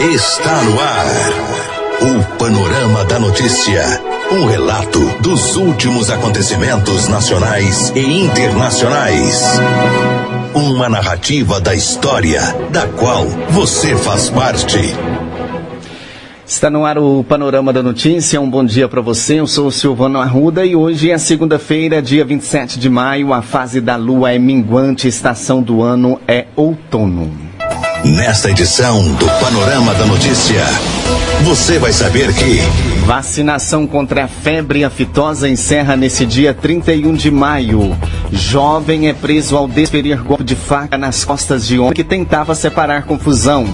Está no ar. O Panorama da Notícia. Um relato dos últimos acontecimentos nacionais e internacionais. Uma narrativa da história, da qual você faz parte. Está no ar o Panorama da Notícia. Um bom dia para você. Eu sou o Silvano Arruda e hoje é segunda-feira, dia 27 de maio. A fase da lua é minguante, estação do ano é outono. Nesta edição do Panorama da Notícia, você vai saber que. Vacinação contra a febre aftosa encerra nesse dia 31 de maio. Jovem é preso ao desferir golpe de faca nas costas de homem que tentava separar confusão.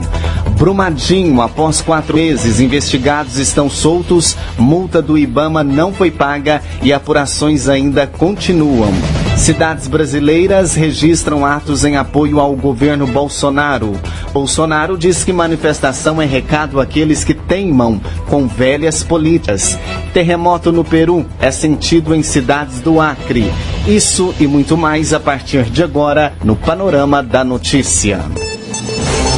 Brumadinho, após quatro meses, investigados estão soltos, multa do Ibama não foi paga e apurações ainda continuam. Cidades brasileiras registram atos em apoio ao governo Bolsonaro. Bolsonaro diz que manifestação é recado àqueles que teimam com velhas políticas. Terremoto no Peru é sentido em cidades do Acre. Isso e muito mais a partir de agora no Panorama da Notícia.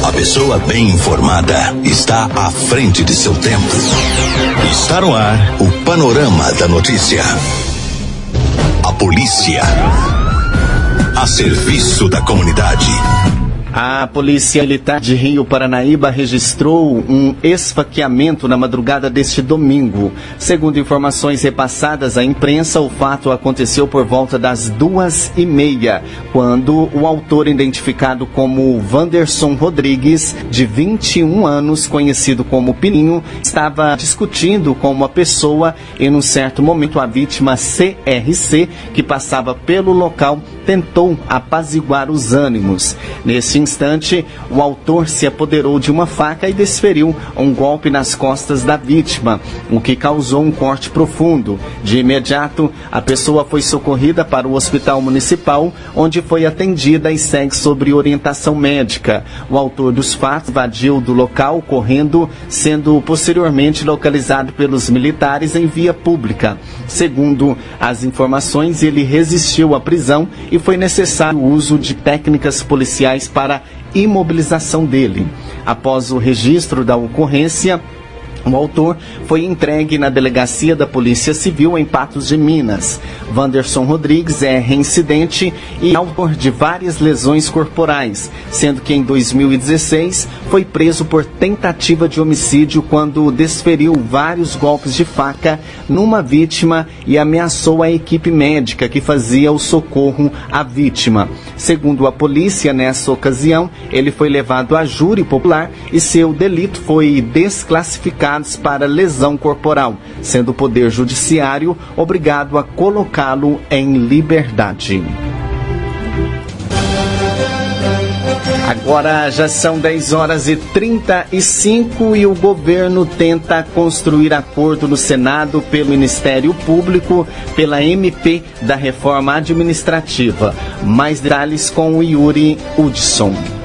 A pessoa bem informada está à frente de seu tempo. Está no ar o Panorama da Notícia. A polícia. A serviço da comunidade. A Polícia Militar de Rio Paranaíba registrou um esfaqueamento na madrugada deste domingo. Segundo informações repassadas à imprensa, o fato aconteceu por volta das duas e meia, quando o autor, identificado como Vanderson Rodrigues, de 21 anos, conhecido como Pininho, estava discutindo com uma pessoa e, num certo momento, a vítima CRC, que passava pelo local, tentou apaziguar os ânimos. Nesse instante, o autor se apoderou de uma faca e desferiu um golpe nas costas da vítima, o que causou um corte profundo. De imediato, a pessoa foi socorrida para o hospital municipal, onde foi atendida e segue sobre orientação médica. O autor dos fatos invadiu do local correndo, sendo posteriormente localizado pelos militares em via pública. Segundo as informações, ele resistiu à prisão e foi necessário o uso de técnicas policiais para para imobilização dele. Após o registro da ocorrência, o autor foi entregue na delegacia da Polícia Civil em Patos de Minas. Vanderson Rodrigues é reincidente e autor de várias lesões corporais, sendo que em 2016 foi preso por tentativa de homicídio quando desferiu vários golpes de faca numa vítima e ameaçou a equipe médica que fazia o socorro à vítima. Segundo a polícia, nessa ocasião, ele foi levado a júri popular e seu delito foi desclassificado para lesão corporal, sendo o Poder Judiciário obrigado a colocá-lo em liberdade. Agora já são 10 horas e 35 e o governo tenta construir acordo no Senado pelo Ministério Público pela MP da reforma administrativa. Mais detalhes com o Yuri Hudson.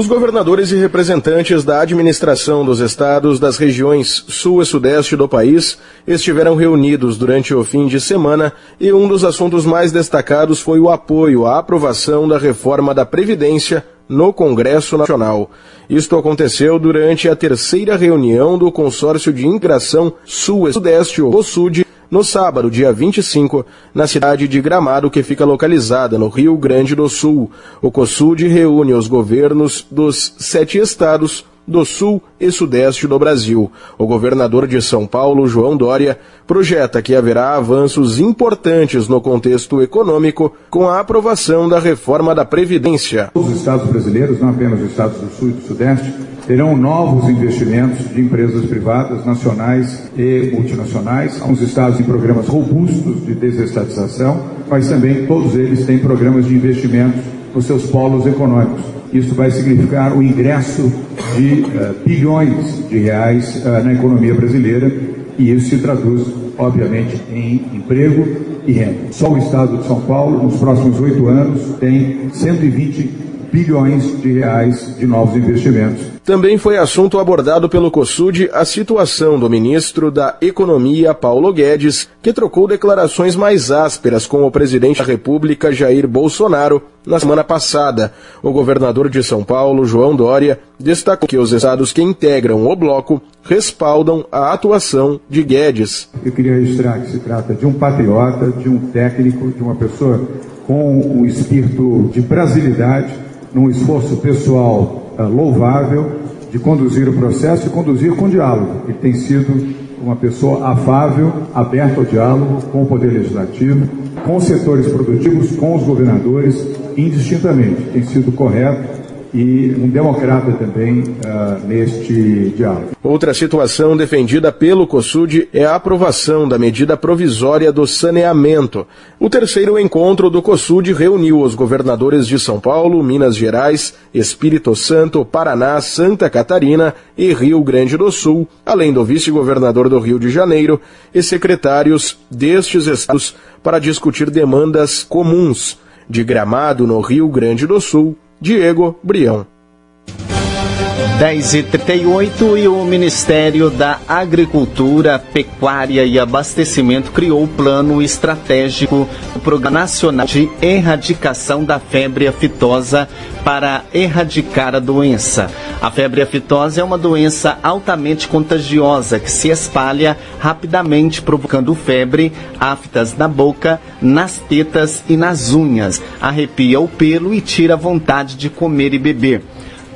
Os governadores e representantes da administração dos estados das regiões sul e sudeste do país estiveram reunidos durante o fim de semana e um dos assuntos mais destacados foi o apoio à aprovação da reforma da Previdência no Congresso Nacional. Isto aconteceu durante a terceira reunião do Consórcio de Integração Sul e Sudeste, o SUD, no sábado, dia 25, na cidade de Gramado, que fica localizada no Rio Grande do Sul. O COSUD reúne os governos dos sete estados do Sul e Sudeste do Brasil. O governador de São Paulo, João Dória, projeta que haverá avanços importantes no contexto econômico com a aprovação da reforma da Previdência. Os estados brasileiros, não apenas os estados do Sul e do Sudeste, terão novos investimentos de empresas privadas, nacionais e multinacionais. Alguns estados têm programas robustos de desestatização, mas também todos eles têm programas de investimentos nos seus polos econômicos. Isso vai significar o ingresso de uh, bilhões de reais uh, na economia brasileira e isso se traduz, obviamente, em emprego e renda. Só o estado de São Paulo, nos próximos oito anos, tem 120 bilhões de reais de novos investimentos. Também foi assunto abordado pelo COSUD a situação do ministro da Economia, Paulo Guedes, que trocou declarações mais ásperas com o presidente da República, Jair Bolsonaro, na semana passada. O governador de São Paulo, João Dória, destacou que os estados que integram o bloco respaldam a atuação de Guedes. Eu queria registrar que se trata de um patriota, de um técnico, de uma pessoa com um espírito de brasilidade, num esforço pessoal uh, louvável de conduzir o processo e conduzir com diálogo. Ele tem sido uma pessoa afável, aberta ao diálogo com o Poder Legislativo, com os setores produtivos, com os governadores, indistintamente. Tem sido correto e um democrata também uh, neste diálogo. Outra situação defendida pelo COSUD é a aprovação da medida provisória do saneamento. O terceiro encontro do COSUD reuniu os governadores de São Paulo, Minas Gerais, Espírito Santo, Paraná, Santa Catarina e Rio Grande do Sul, além do vice-governador do Rio de Janeiro e secretários destes estados para discutir demandas comuns de Gramado, no Rio Grande do Sul, Diego Brião. 10 e 38 e o Ministério da Agricultura, Pecuária e Abastecimento criou o Plano Estratégico do Programa Nacional de Erradicação da Febre Aftosa para erradicar a doença. A febre aftosa é uma doença altamente contagiosa que se espalha rapidamente, provocando febre, aftas na boca, nas tetas e nas unhas, arrepia o pelo e tira a vontade de comer e beber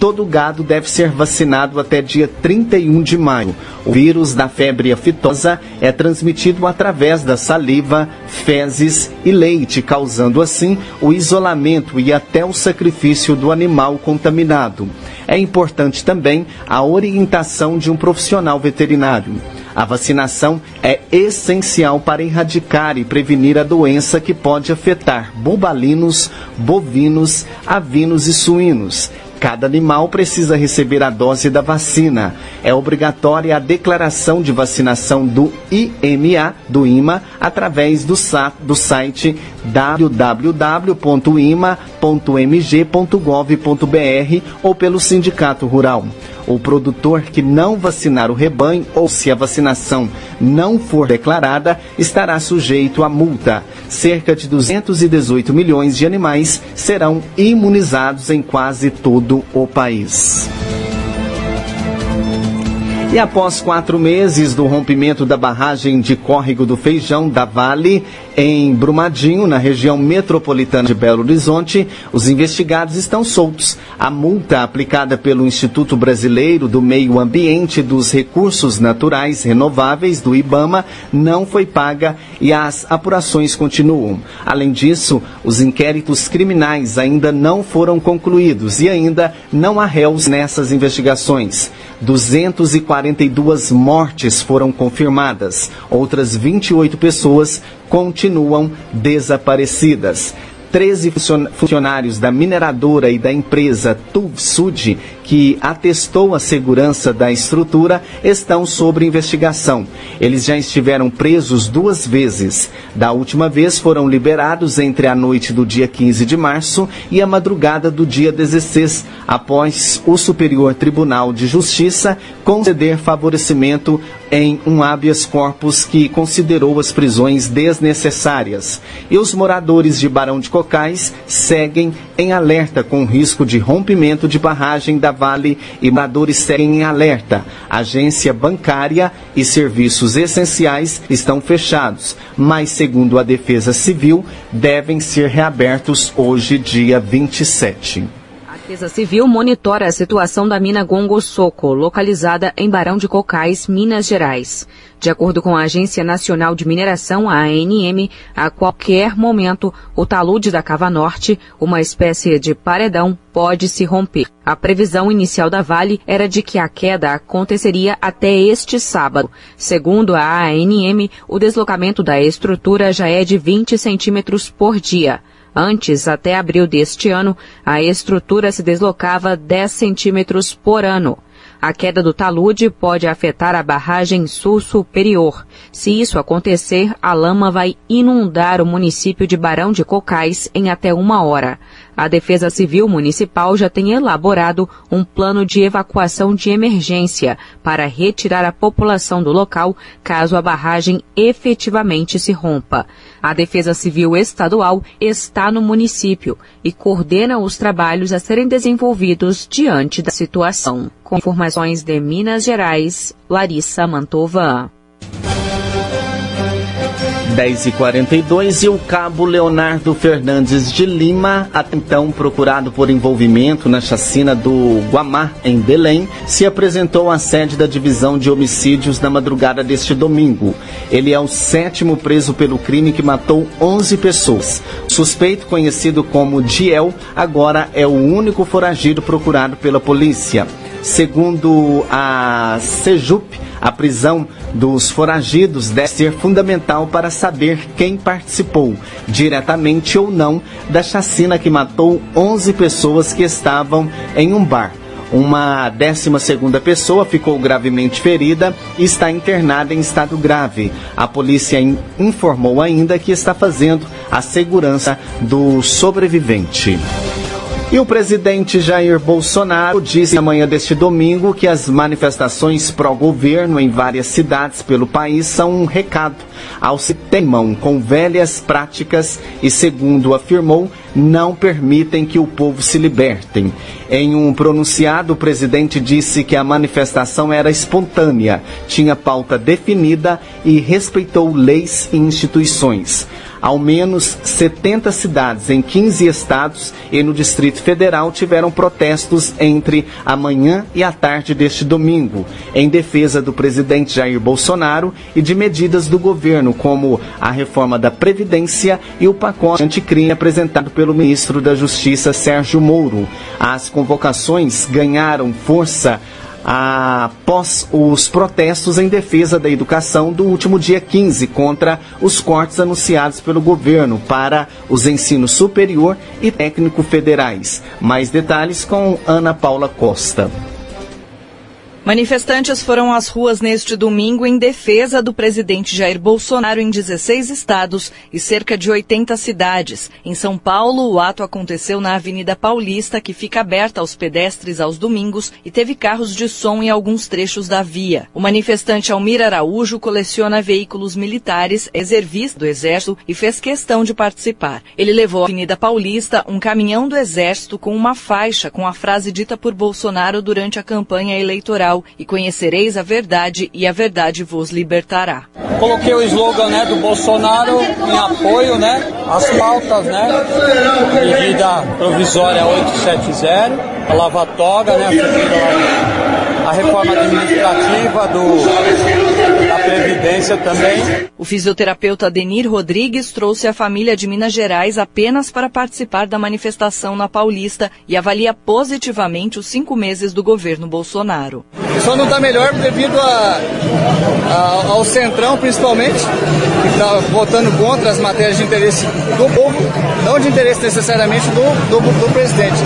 todo gado deve ser vacinado até dia 31 de maio. O vírus da febre aftosa é transmitido através da saliva, fezes e leite, causando assim o isolamento e até o sacrifício do animal contaminado. É importante também a orientação de um profissional veterinário. A vacinação é essencial para erradicar e prevenir a doença que pode afetar bobalinos, bovinos, avinos e suínos. Cada animal precisa receber a dose da vacina. É obrigatória a declaração de vacinação do IMA, do IMA, através do, do site www.ima.mg.gov.br ou pelo Sindicato Rural. O produtor que não vacinar o rebanho ou se a vacinação não for declarada estará sujeito a multa. Cerca de 218 milhões de animais serão imunizados em quase todo o país. E após quatro meses do rompimento da barragem de córrego do Feijão da Vale, em Brumadinho, na região metropolitana de Belo Horizonte, os investigados estão soltos. A multa aplicada pelo Instituto Brasileiro do Meio Ambiente e dos Recursos Naturais Renováveis, do IBAMA, não foi paga e as apurações continuam. Além disso, os inquéritos criminais ainda não foram concluídos e ainda não há réus nessas investigações. 242 mortes foram confirmadas, outras 28 pessoas continuam desaparecidas. 13 funcionários da mineradora e da empresa Tuvsud, que atestou a segurança da estrutura, estão sob investigação. Eles já estiveram presos duas vezes. Da última vez foram liberados entre a noite do dia 15 de março e a madrugada do dia 16, após o Superior Tribunal de Justiça conceder favorecimento em um habeas corpus que considerou as prisões desnecessárias. E os moradores de Barão de Cocais seguem em alerta com risco de rompimento de barragem da Vale e moradores seguem em alerta. Agência bancária e serviços essenciais estão fechados, mas segundo a Defesa Civil, devem ser reabertos hoje, dia 27. Defesa Civil monitora a situação da mina Gongo Soco, localizada em Barão de Cocais, Minas Gerais. De acordo com a Agência Nacional de Mineração, a ANM, a qualquer momento o talude da cava norte, uma espécie de paredão, pode se romper. A previsão inicial da Vale era de que a queda aconteceria até este sábado. Segundo a ANM, o deslocamento da estrutura já é de 20 centímetros por dia. Antes, até abril deste ano, a estrutura se deslocava 10 centímetros por ano. A queda do talude pode afetar a barragem sul superior. Se isso acontecer, a lama vai inundar o município de Barão de Cocais em até uma hora. A Defesa Civil Municipal já tem elaborado um plano de evacuação de emergência para retirar a população do local caso a barragem efetivamente se rompa. A Defesa Civil Estadual está no município e coordena os trabalhos a serem desenvolvidos diante da situação. Com informações de Minas Gerais, Larissa Mantova. 10 e 42 o cabo Leonardo Fernandes de Lima, até então procurado por envolvimento na chacina do Guamá, em Belém, se apresentou à sede da divisão de homicídios na madrugada deste domingo. Ele é o sétimo preso pelo crime que matou 11 pessoas. Suspeito, conhecido como Diel, agora é o único foragido procurado pela polícia. Segundo a Sejup, a prisão dos foragidos deve ser fundamental para saber quem participou, diretamente ou não, da chacina que matou 11 pessoas que estavam em um bar. Uma décima segunda pessoa ficou gravemente ferida e está internada em estado grave. A polícia informou ainda que está fazendo a segurança do sobrevivente. E o presidente Jair Bolsonaro disse amanhã deste domingo que as manifestações pró-governo em várias cidades pelo país são um recado ao se teimam com velhas práticas e, segundo afirmou, não permitem que o povo se libertem. Em um pronunciado, o presidente disse que a manifestação era espontânea, tinha pauta definida e respeitou leis e instituições. Ao menos 70 cidades em 15 estados e no Distrito Federal tiveram protestos entre a manhã e a tarde deste domingo, em defesa do presidente Jair Bolsonaro e de medidas do governo, como a reforma da Previdência e o pacote anticrime apresentado pelo ministro da Justiça Sérgio Moro. As convocações ganharam força após os protestos em defesa da educação do último dia 15 contra os cortes anunciados pelo governo para os ensinos superior e técnico federais. Mais detalhes com Ana Paula Costa. Manifestantes foram às ruas neste domingo em defesa do presidente Jair Bolsonaro em 16 estados e cerca de 80 cidades. Em São Paulo, o ato aconteceu na Avenida Paulista, que fica aberta aos pedestres aos domingos e teve carros de som em alguns trechos da via. O manifestante Almir Araújo coleciona veículos militares, reservista do Exército e fez questão de participar. Ele levou à Avenida Paulista um caminhão do Exército com uma faixa com a frase dita por Bolsonaro durante a campanha eleitoral e conhecereis a verdade e a verdade vos libertará. Coloquei o slogan né, do Bolsonaro em apoio né, às pautas, né? Medida provisória 870, a lava-toga, né? A reforma administrativa do, da Previdência também. O fisioterapeuta Denir Rodrigues trouxe a família de Minas Gerais apenas para participar da manifestação na Paulista e avalia positivamente os cinco meses do governo Bolsonaro. Só não está melhor devido a, a, ao Centrão, principalmente, que está votando contra as matérias de interesse do povo, não de interesse necessariamente do, do, do presidente,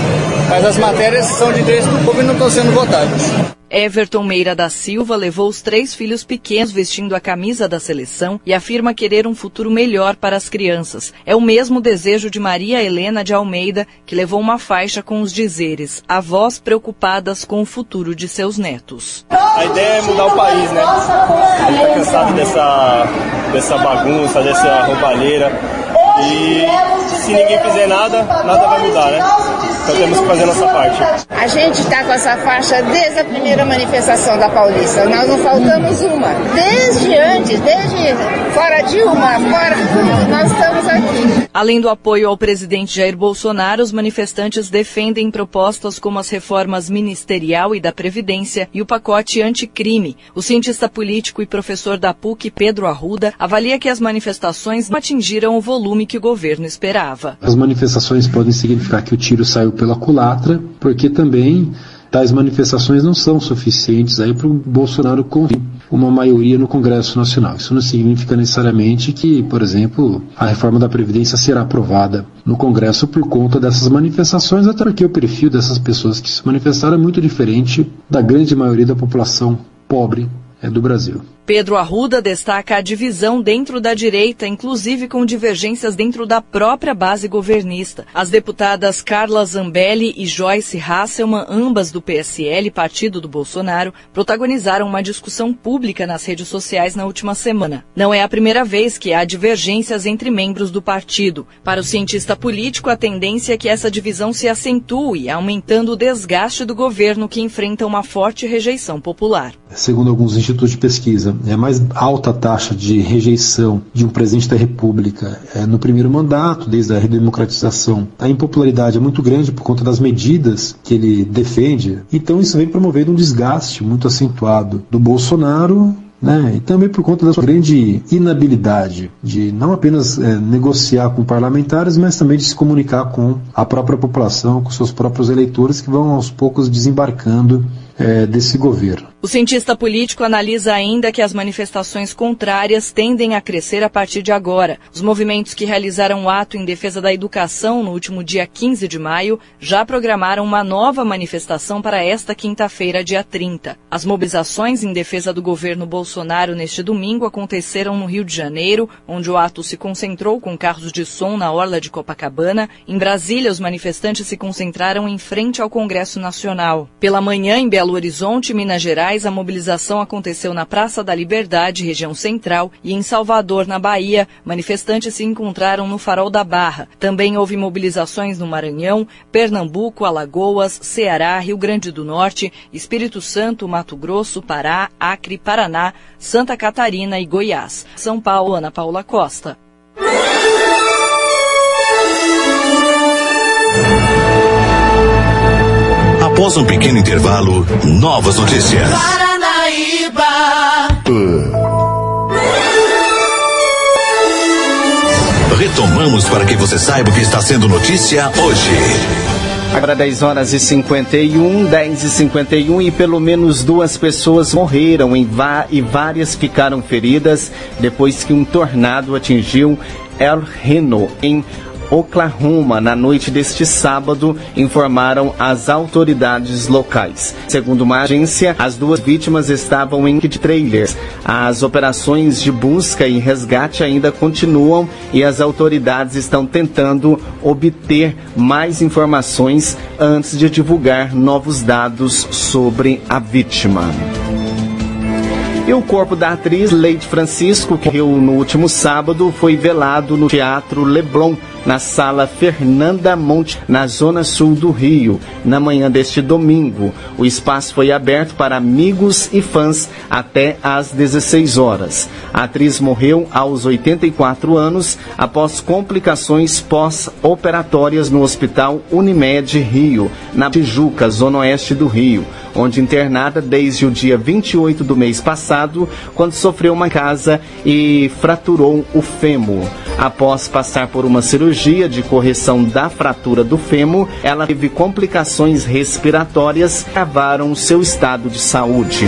mas as matérias são de interesse do povo e não estão sendo votadas. Everton Meira da Silva levou os três filhos pequenos vestindo a camisa da seleção e afirma querer um futuro melhor para as crianças. É o mesmo desejo de Maria Helena de Almeida, que levou uma faixa com os dizeres: avós preocupadas com o futuro de seus netos. A ideia é mudar o país, né? A gente tá cansado dessa, dessa bagunça, dessa roubalheira. E se ninguém fizer nada, nada vai mudar, né? Então temos que fazer a nossa parte. A gente está com essa faixa desde a primeira manifestação da Paulista. Nós não faltamos uma. Desde antes, desde fora Dilma, fora nós estamos aqui. Além do apoio ao presidente Jair Bolsonaro, os manifestantes defendem propostas como as reformas ministerial e da Previdência e o pacote anticrime. O cientista político e professor da PUC, Pedro Arruda, avalia que as manifestações não atingiram o volume que o governo esperava. As manifestações podem significar que o tiro saiu pela culatra, porque também tais manifestações não são suficientes aí para o Bolsonaro conseguir uma maioria no Congresso Nacional. Isso não significa necessariamente que, por exemplo, a reforma da Previdência será aprovada no Congresso por conta dessas manifestações, até porque o perfil dessas pessoas que se manifestaram é muito diferente da grande maioria da população pobre é, do Brasil. Pedro Arruda destaca a divisão dentro da direita, inclusive com divergências dentro da própria base governista. As deputadas Carla Zambelli e Joyce Hasselman, ambas do PSL, partido do Bolsonaro, protagonizaram uma discussão pública nas redes sociais na última semana. Não é a primeira vez que há divergências entre membros do partido. Para o cientista político, a tendência é que essa divisão se acentue, aumentando o desgaste do governo que enfrenta uma forte rejeição popular. Segundo alguns institutos de pesquisa, é a mais alta taxa de rejeição de um presidente da República é no primeiro mandato, desde a redemocratização. A impopularidade é muito grande por conta das medidas que ele defende. Então isso vem promovendo um desgaste muito acentuado do Bolsonaro né? E também por conta da sua grande inabilidade de não apenas é, negociar com parlamentares, mas também de se comunicar com a própria população, com seus próprios eleitores que vão aos poucos desembarcando é, desse governo. O cientista político analisa ainda que as manifestações contrárias tendem a crescer a partir de agora. Os movimentos que realizaram o ato em defesa da educação no último dia 15 de maio já programaram uma nova manifestação para esta quinta-feira, dia 30. As mobilizações em defesa do governo Bolsonaro neste domingo aconteceram no Rio de Janeiro, onde o ato se concentrou com carros de som na orla de Copacabana. Em Brasília, os manifestantes se concentraram em frente ao Congresso Nacional. Pela manhã, em Belo Horizonte, Minas Gerais, a mobilização aconteceu na Praça da Liberdade, região central, e em Salvador, na Bahia, manifestantes se encontraram no Farol da Barra. Também houve mobilizações no Maranhão, Pernambuco, Alagoas, Ceará, Rio Grande do Norte, Espírito Santo, Mato Grosso, Pará, Acre, Paraná, Santa Catarina e Goiás. São Paulo, Ana Paula Costa. Após um pequeno intervalo, novas notícias. Paranaíba. Retomamos para que você saiba o que está sendo notícia hoje. Agora 10 horas e 51, 10 e 51 e pelo menos duas pessoas morreram em e várias ficaram feridas depois que um tornado atingiu El Reno em Oklahoma na noite deste sábado, informaram as autoridades locais. Segundo uma agência, as duas vítimas estavam em trailers. As operações de busca e resgate ainda continuam e as autoridades estão tentando obter mais informações antes de divulgar novos dados sobre a vítima. E o corpo da atriz Leite Francisco, que morreu no último sábado, foi velado no Teatro Leblon, na Sala Fernanda Monte, na zona sul do Rio, na manhã deste domingo. O espaço foi aberto para amigos e fãs até às 16 horas. A atriz morreu aos 84 anos após complicações pós-operatórias no Hospital Unimed Rio, na Tijuca, zona oeste do Rio, onde internada desde o dia 28 do mês passado, quando sofreu uma casa e fraturou o fêmur. Após passar por uma cirurgia de correção da fratura do fêmur, ela teve complicações respiratórias que agravaram seu estado de saúde.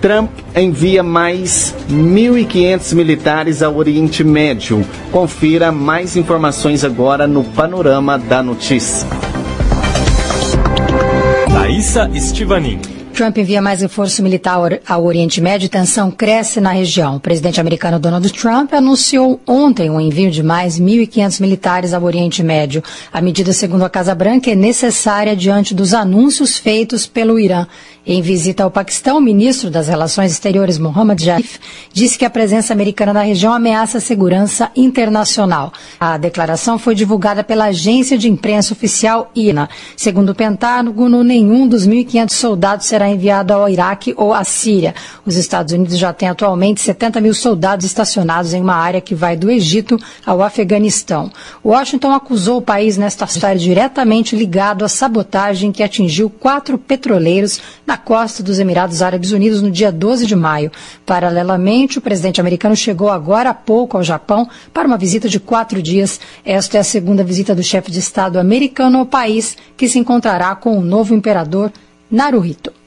Trump envia mais 1.500 militares ao Oriente Médio. Confira mais informações agora no Panorama da Notícia. Thaisa Estivanin. Trump envia mais reforço militar ao Oriente Médio e tensão cresce na região. O presidente americano Donald Trump anunciou ontem o envio de mais 1.500 militares ao Oriente Médio. A medida, segundo a Casa Branca, é necessária diante dos anúncios feitos pelo Irã. Em visita ao Paquistão, o ministro das Relações Exteriores, Mohammad Jarif, disse que a presença americana na região ameaça a segurança internacional. A declaração foi divulgada pela agência de imprensa oficial INA. Segundo o Pentágono, nenhum dos 1.500 soldados será enviado ao Iraque ou à Síria. Os Estados Unidos já têm atualmente 70 mil soldados estacionados em uma área que vai do Egito ao Afeganistão. Washington acusou o país nesta história diretamente ligado à sabotagem que atingiu quatro petroleiros na costa dos Emirados Árabes Unidos no dia 12 de maio. Paralelamente, o presidente americano chegou agora há pouco ao Japão para uma visita de quatro dias. Esta é a segunda visita do chefe de Estado americano ao país, que se encontrará com o novo imperador Naruhito.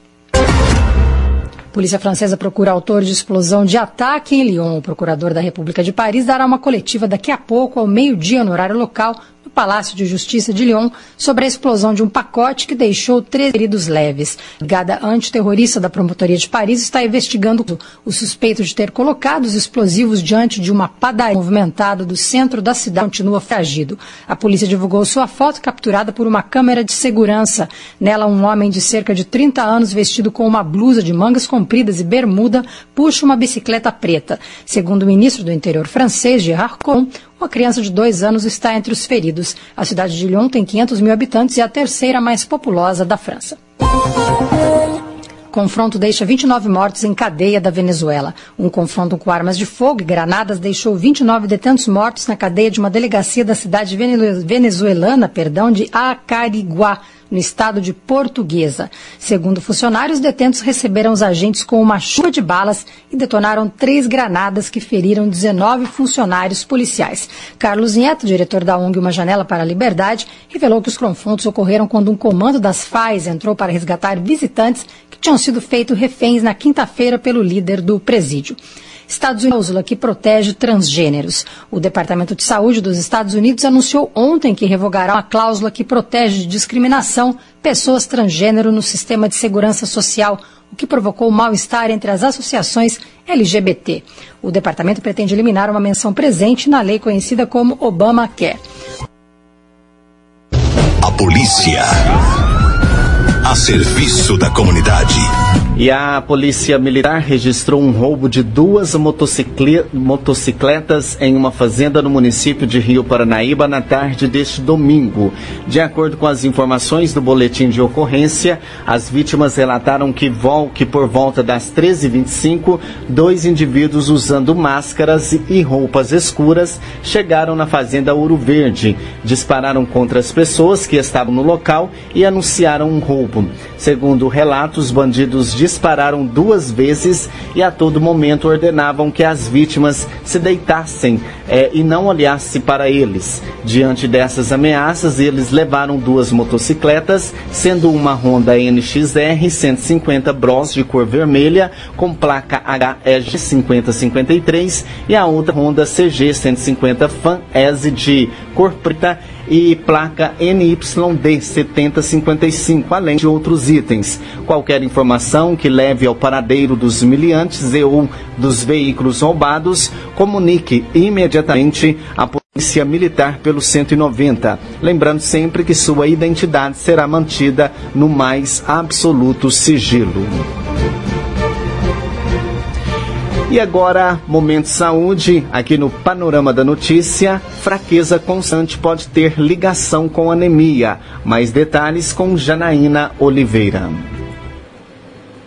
Polícia francesa procura autor de explosão de ataque em Lyon. O procurador da República de Paris dará uma coletiva daqui a pouco, ao meio-dia, no horário local, no Palácio de Justiça de Lyon sobre a explosão de um pacote que deixou três feridos leves. A Brigada Antiterrorista da Promotoria de Paris está investigando o suspeito de ter colocado os explosivos diante de uma padaria movimentada do centro da cidade. Continua foragido. A polícia divulgou sua foto capturada por uma câmera de segurança. Nela, um homem de cerca de 30 anos, vestido com uma blusa de mangas compridas e bermuda, puxa uma bicicleta preta. Segundo o ministro do Interior francês, Gerard Collomb, uma criança de dois anos está entre os feridos. A cidade de Lyon tem 500 mil habitantes e é a terceira mais populosa da França. Confronto deixa 29 mortos em cadeia da Venezuela. Um confronto com armas de fogo e granadas deixou 29 detentos mortos na cadeia de uma delegacia da cidade venezuelana, perdão, de Acariguá, no estado de Portuguesa. Segundo funcionários, detentos receberam os agentes com uma chuva de balas e detonaram três granadas que feriram 19 funcionários policiais. Carlos Neto, diretor da ONG Uma Janela para a Liberdade, revelou que os confrontos ocorreram quando um comando das FAES entrou para resgatar visitantes que tinham sido feitos reféns na quinta-feira pelo líder do presídio. Estados Unidos, que protege transgêneros. O Departamento de Saúde dos Estados Unidos anunciou ontem que revogará uma cláusula que protege de discriminação pessoas transgênero no sistema de segurança social, o que provocou mal-estar entre as associações LGBT. O departamento pretende eliminar uma menção presente na lei conhecida como Obamacare. A polícia. A serviço da comunidade. E a Polícia Militar registrou um roubo de duas motocicletas em uma fazenda no município de Rio Paranaíba na tarde deste domingo. De acordo com as informações do boletim de ocorrência, as vítimas relataram que, vol que por volta das 13h25, dois indivíduos usando máscaras e roupas escuras chegaram na fazenda Ouro Verde, dispararam contra as pessoas que estavam no local e anunciaram um roubo. Segundo relatos, bandidos dispararam duas vezes e a todo momento ordenavam que as vítimas se deitassem é, e não olhassem para eles. Diante dessas ameaças, eles levaram duas motocicletas, sendo uma Honda NXR 150 Bros de cor vermelha com placa HEG 5053 e a outra Honda CG 150 Fan S de cor preta e placa NYD 7055, além de outros itens. Qualquer informação que leve ao paradeiro dos miliantes e ou dos veículos roubados, comunique imediatamente a Polícia Militar pelo 190. Lembrando sempre que sua identidade será mantida no mais absoluto sigilo. E agora, momento saúde, aqui no Panorama da Notícia, fraqueza constante pode ter ligação com anemia. Mais detalhes com Janaína Oliveira.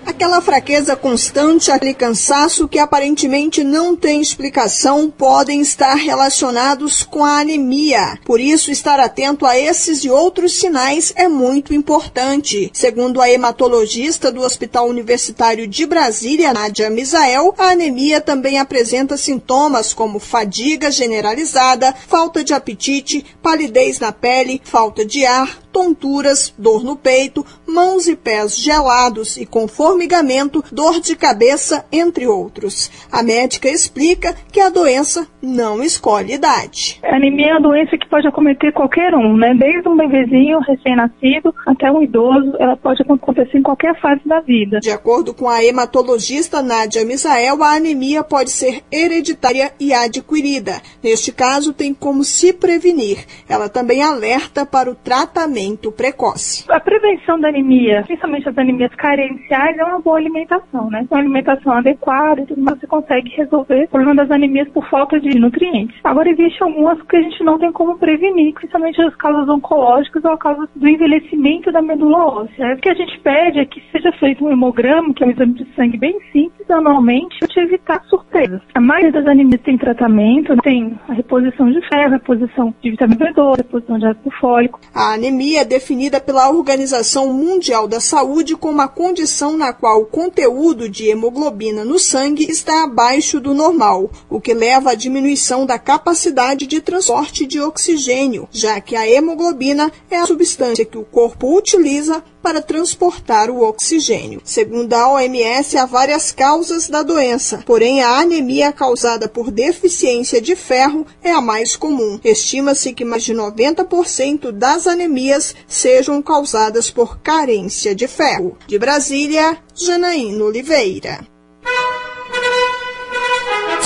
Aquela fraqueza constante, aquele cansaço que aparentemente não tem explicação, podem estar relacionados com a anemia. Por isso, estar atento a esses e outros sinais é muito importante. Segundo a hematologista do Hospital Universitário de Brasília, Nádia Misael, a anemia também apresenta sintomas como fadiga generalizada, falta de apetite, palidez na pele, falta de ar, tonturas, dor no peito, mãos e pés gelados e com formigamento, dor de cabeça, entre outros. A médica explica que a doença não escolhe idade. A anemia é uma doença que pode acometer qualquer um, né? Desde um bebezinho recém-nascido até um idoso, ela pode acontecer em qualquer fase da vida. De acordo com a hematologista Nádia Misael, a anemia pode ser hereditária e adquirida. Neste caso, tem como se prevenir. Ela também alerta para o tratamento precoce. A prevenção da anemia, principalmente as anemias carenciais, é uma boa alimentação, né? Uma alimentação adequada mais, você consegue resolver o problema das anemias por falta de nutrientes. Agora, existem algumas que a gente não tem como prevenir, principalmente as causas oncológicas ou a causa do envelhecimento da medula óssea. O que a gente pede é que seja feito um hemograma, que é um exame de sangue bem simples, anualmente, para evitar surpresas. A maioria das anemias tem tratamento, tem a reposição de ferro, a reposição de vitamina B12, a reposição de ácido fólico. A anemia é definida pela Organização Mundial da Saúde como uma condição na qual o conteúdo de hemoglobina no sangue está abaixo do normal, o que leva à diminuição da capacidade de transporte de oxigênio, já que a hemoglobina é a substância que o corpo utiliza para transportar o oxigênio. Segundo a OMS, há várias causas da doença, porém a anemia causada por deficiência de ferro é a mais comum. Estima-se que mais de 90% das anemias sejam causadas por carência de ferro. De Brasília, Janaína Oliveira.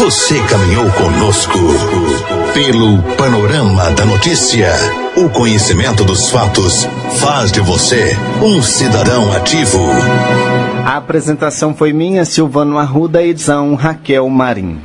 Você caminhou conosco pelo panorama da notícia. O conhecimento dos fatos faz de você um cidadão ativo. A apresentação foi minha, Silvano Arruda, edição Raquel Marim.